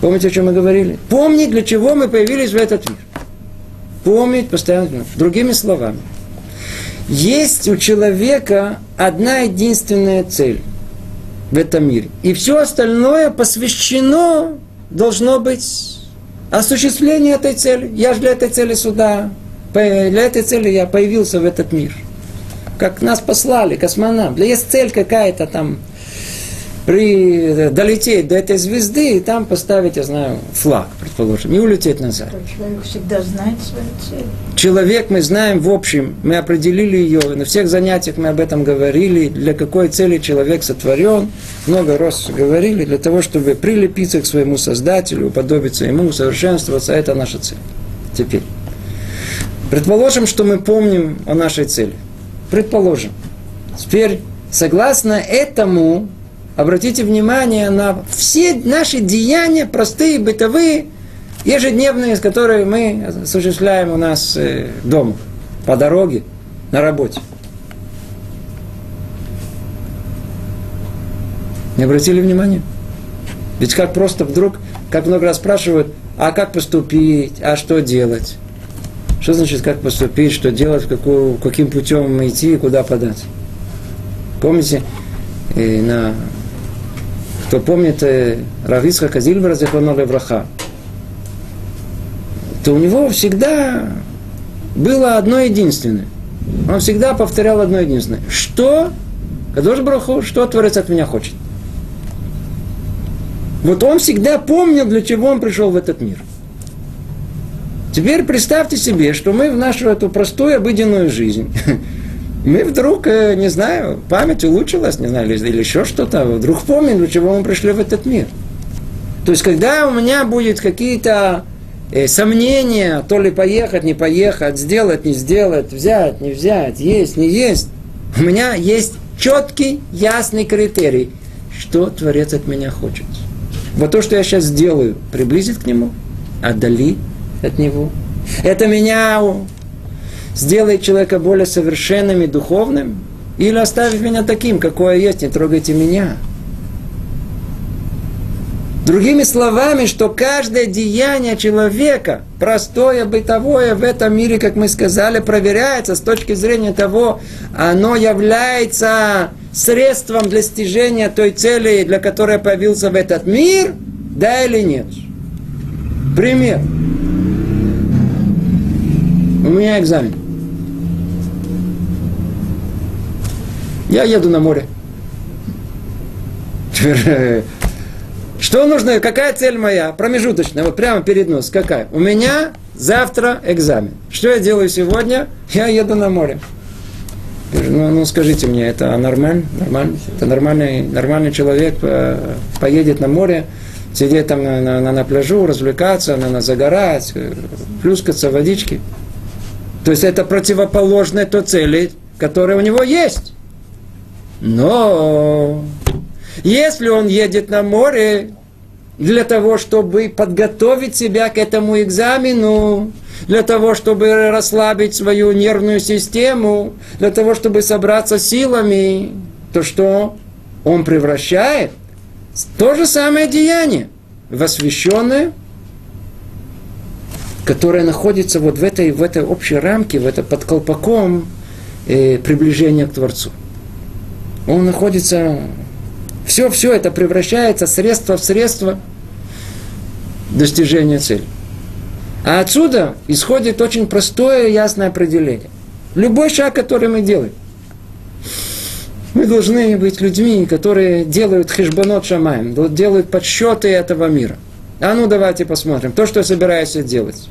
Помните, о чем мы говорили? Помнить, для чего мы появились в этот мир. Помнить постоянно. Другими словами, есть у человека одна единственная цель в этом мире. И все остальное посвящено должно быть осуществлению этой цели. Я же для этой цели сюда, для этой цели я появился в этот мир. Как нас послали, космонавт. Для есть цель какая-то там при, долететь до этой звезды и там поставить, я знаю, флаг, предположим, и улететь назад. Человек всегда знает свою цель. Человек мы знаем в общем, мы определили ее, на всех занятиях мы об этом говорили, для какой цели человек сотворен, много раз говорили, для того, чтобы прилепиться к своему Создателю, уподобиться ему, усовершенствоваться, это наша цель. Теперь. Предположим, что мы помним о нашей цели. Предположим. Теперь, согласно этому, обратите внимание на все наши деяния, простые, бытовые, ежедневные, с которыми мы осуществляем у нас э, дома, по дороге, на работе. Не обратили внимания? Ведь как просто вдруг, как много раз спрашивают, а как поступить, а что делать? Что значит, как поступить, что делать, какую, каким путем идти и куда подать? Помните, э, на, кто помнит э, Равицха Казильбера Зехоно Левраха, то у него всегда было одно единственное. Он всегда повторял одно единственное. Что Кадош Браху, что Творец от меня хочет? Вот он всегда помнил, для чего он пришел в этот мир. Теперь представьте себе, что мы в нашу эту простую обыденную жизнь, мы вдруг, э, не знаю, память улучшилась, не знаю, или, еще что-то, вдруг помним, для чего мы пришли в этот мир. То есть, когда у меня будут какие-то э, сомнения, то ли поехать, не поехать, сделать, не сделать, взять, не взять, есть, не есть, у меня есть четкий, ясный критерий, что Творец от меня хочет. Вот то, что я сейчас сделаю, приблизит к Нему, отдали от Него. Это меня сделает человека более совершенным и духовным, или оставив меня таким, какой я есть, не трогайте меня. Другими словами, что каждое деяние человека, простое, бытовое в этом мире, как мы сказали, проверяется с точки зрения того, оно является средством для достижения той цели, для которой появился в этот мир, да или нет. Пример. У меня экзамен. Я еду на море. Что нужно, какая цель моя? Промежуточная, вот прямо перед нос. Какая? У меня завтра экзамен. Что я делаю сегодня? Я еду на море. Ну, ну скажите мне, это нормально? Нормально? Это нормальный, нормальный человек э, поедет на море, сидеть там на, на, на пляжу, развлекаться, на, на загорать, э, плюскаться в водичке. То есть это противоположное той цели, которая у него есть. Но если он едет на море для того, чтобы подготовить себя к этому экзамену, для того, чтобы расслабить свою нервную систему, для того, чтобы собраться силами, то что он превращает то же самое деяние в освященное, которое находится вот в этой, в этой общей рамке, в это под колпаком э, приближения к Творцу. Он находится все, все это превращается средство в средство достижения цели. А отсюда исходит очень простое и ясное определение. Любой шаг, который мы делаем, мы должны быть людьми, которые делают хешбанот шамаем, делают подсчеты этого мира. А ну давайте посмотрим, то, что я собираюсь делать.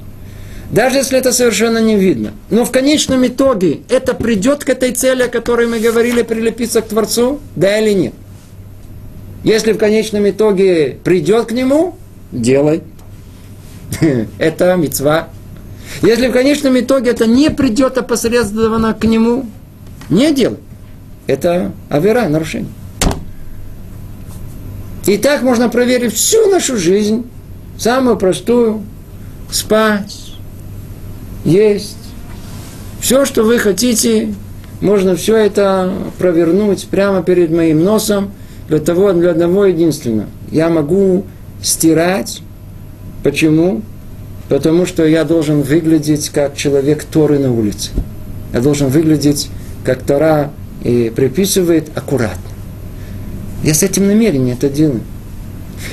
Даже если это совершенно не видно. Но в конечном итоге это придет к этой цели, о которой мы говорили, прилепиться к Творцу, да или нет. Если в конечном итоге придет к нему, делай. Это мецва. Если в конечном итоге это не придет опосредованно к нему, не делай. Это авера, нарушение. И так можно проверить всю нашу жизнь, самую простую, спать, есть. Все, что вы хотите, можно все это провернуть прямо перед моим носом – для того, для одного единственного. Я могу стирать. Почему? Потому что я должен выглядеть как человек Торы на улице. Я должен выглядеть, как Тора и приписывает, аккуратно. Я с этим намерением это делаю.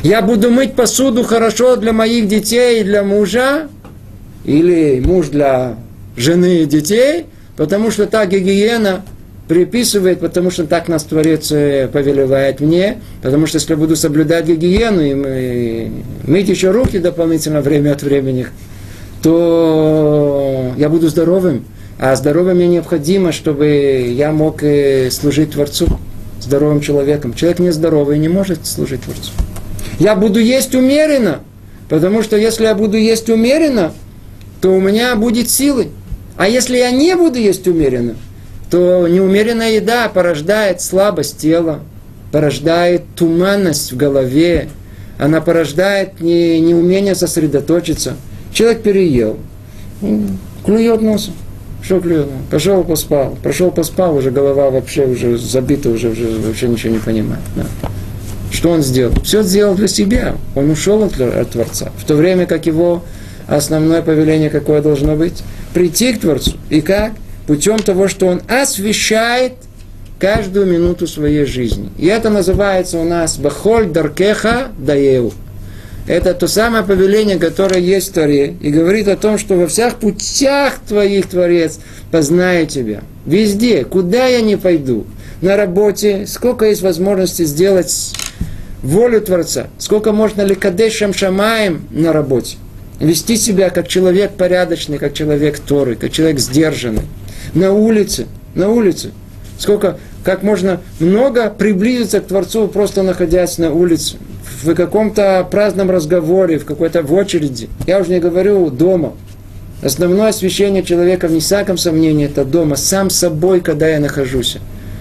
Я буду мыть посуду хорошо для моих детей и для мужа, или муж для жены и детей, потому что та гигиена – приписывает, потому что так нас Творец э, повелевает мне, потому что если я буду соблюдать гигиену и мыть еще руки дополнительно время от времени, то я буду здоровым. А здоровым мне необходимо, чтобы я мог э, служить Творцу, здоровым человеком. Человек нездоровый не может служить Творцу. Я буду есть умеренно, потому что если я буду есть умеренно, то у меня будет силы. А если я не буду есть умеренно, то неумеренная еда порождает слабость тела, порождает туманность в голове, она порождает не, неумение сосредоточиться. Человек переел, клюет носом. Что клюет? Пошел поспал. Прошел поспал, уже голова вообще уже забита, уже, уже вообще ничего не понимает. Да. Что он сделал? Все сделал для себя. Он ушел от, от Творца. В то время как его основное повеление какое должно быть? Прийти к Творцу. И как? Путем того, что Он освещает каждую минуту своей жизни. И это называется у нас Бахоль Даркеха Даеу. Это то самое повеление, которое есть в Торе, и говорит о том, что во всех путях твоих, Творец, познаю тебя. Везде, куда я не пойду, на работе, сколько есть возможности сделать волю Творца, сколько можно ли кадешем шамаем на работе, вести себя как человек порядочный, как человек Торы, как человек сдержанный, на улице, на улице, сколько, как можно много приблизиться к Творцу, просто находясь на улице, в каком-то праздном разговоре, в какой-то в очереди. Я уже не говорю дома. Основное освящение человека, вне всяком сомнении, это дома, сам собой, когда я нахожусь.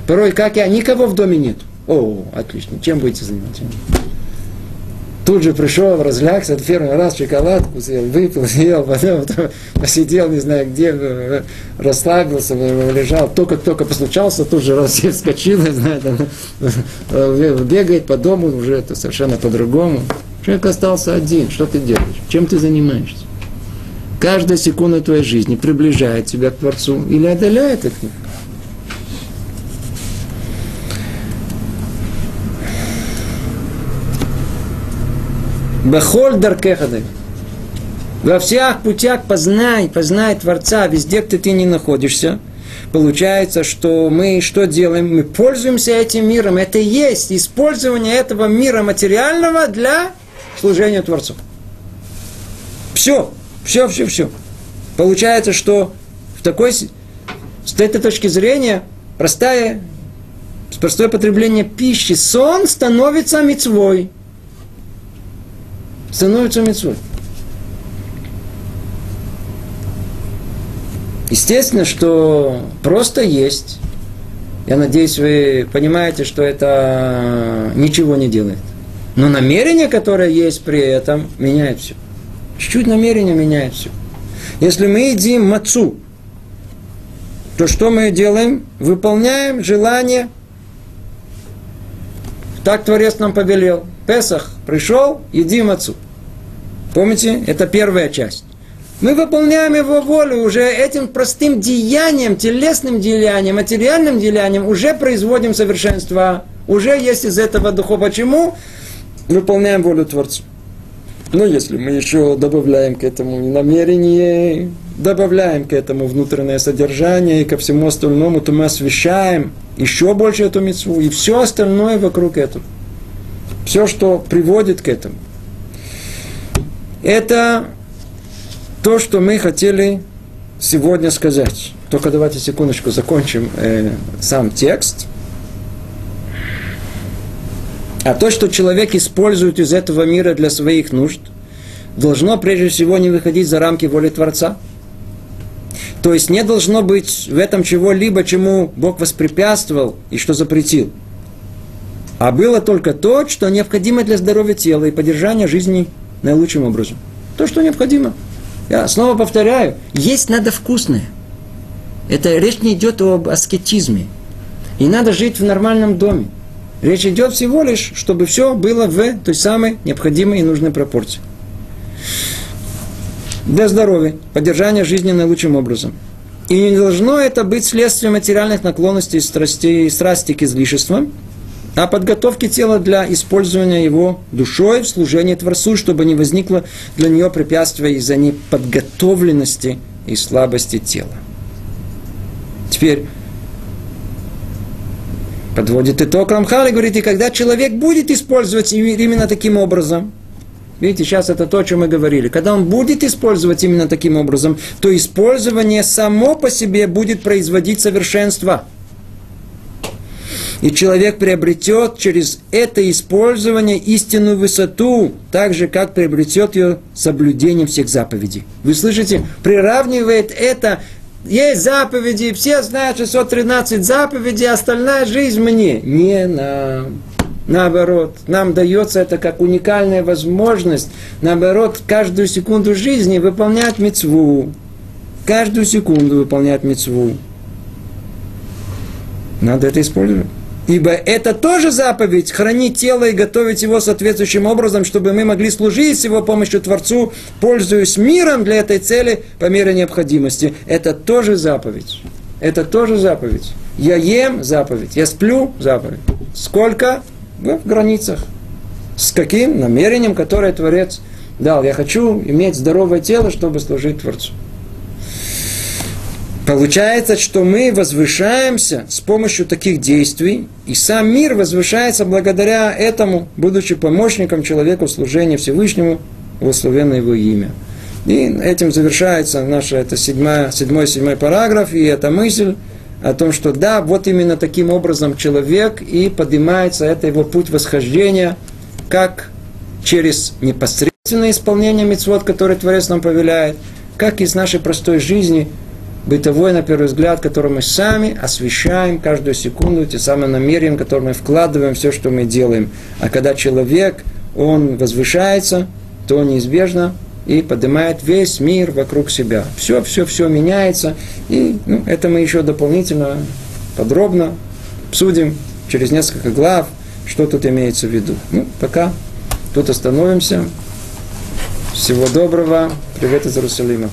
Порой, как я, никого в доме нет. О, отлично, чем будете заниматься? Тут же пришел, разлягся, от первый раз шоколадку съел, выпил, съел, потом, потом посидел, не знаю где, расслабился, лежал. Только-только постучался, тут же раз вскочил, не знаю, там, бегает по дому, уже это совершенно по-другому. Человек остался один, что ты делаешь? Чем ты занимаешься? Каждая секунда твоей жизни приближает тебя к Творцу или отдаляет от него. Бахоль даркехады. Во всех путях познай, познай Творца, везде, где ты не находишься. Получается, что мы что делаем? Мы пользуемся этим миром. Это и есть использование этого мира материального для служения Творцу. Все, все, все, все. Получается, что в такой, с этой точки зрения, простая, простое потребление пищи, сон становится мецвой становится мецвой. Естественно, что просто есть. Я надеюсь, вы понимаете, что это ничего не делает. Но намерение, которое есть при этом, меняет все. Чуть-чуть намерение меняет все. Если мы едим мацу, то что мы делаем? Выполняем желание. Так Творец нам повелел. Песах пришел, едим мацу. Помните? Это первая часть. Мы выполняем его волю уже этим простым деянием, телесным деянием, материальным деянием, уже производим совершенство. Уже есть из этого духа. Почему? Выполняем волю Творца. Но если мы еще добавляем к этому намерение, добавляем к этому внутреннее содержание и ко всему остальному, то мы освещаем еще больше эту мецву и все остальное вокруг этого. Все, что приводит к этому. Это то, что мы хотели сегодня сказать. Только давайте секундочку закончим э, сам текст. А то, что человек использует из этого мира для своих нужд, должно прежде всего не выходить за рамки воли Творца. То есть не должно быть в этом чего-либо, чему Бог воспрепятствовал и что запретил. А было только то, что необходимо для здоровья тела и поддержания жизни наилучшим образом. То, что необходимо. Я снова повторяю, есть надо вкусное. Это речь не идет об аскетизме. И надо жить в нормальном доме. Речь идет всего лишь, чтобы все было в той самой необходимой и нужной пропорции. Для здоровья, поддержания жизни наилучшим образом. И не должно это быть следствием материальных наклонностей, страстей, страсти к излишествам, а подготовке тела для использования его душой в служении Творцу, чтобы не возникло для нее препятствия из-за неподготовленности и слабости тела. Теперь подводит итог Рамхал и говорит, и когда человек будет использовать именно таким образом, видите, сейчас это то, о чем мы говорили, когда он будет использовать именно таким образом, то использование само по себе будет производить совершенство – и человек приобретет через это использование истинную высоту, так же, как приобретет ее соблюдением всех заповедей. Вы слышите? Приравнивает это есть заповеди, все знают 613 заповедей, остальная жизнь мне. Не нам. Наоборот, нам дается это как уникальная возможность, наоборот, каждую секунду жизни выполнять мецву. Каждую секунду выполнять мецву. Надо это использовать. Ибо это тоже заповедь, хранить тело и готовить его соответствующим образом, чтобы мы могли служить с его помощью Творцу, пользуясь миром для этой цели по мере необходимости. Это тоже заповедь. Это тоже заповедь. Я ем заповедь, я сплю заповедь. Сколько? В границах. С каким намерением, которое Творец дал. Я хочу иметь здоровое тело, чтобы служить Творцу. Получается, что мы возвышаемся с помощью таких действий, и сам мир возвышается благодаря этому, будучи помощником человеку в служении Всевышнему, благословенно его имя. И этим завершается наш это седьмой, седьмой, седьмой параграф, и эта мысль о том, что да, вот именно таким образом человек и поднимается, это его путь восхождения, как через непосредственное исполнение мецвод, который Творец нам повеляет, как из нашей простой жизни – бытовой, на первый взгляд, который мы сами освещаем каждую секунду, те самые намерения, которые мы вкладываем все, что мы делаем. А когда человек, он возвышается, то неизбежно и поднимает весь мир вокруг себя. Все, все, все меняется. И ну, это мы еще дополнительно, подробно обсудим через несколько глав, что тут имеется в виду. Ну, пока тут остановимся. Всего доброго. Привет из Иерусалима.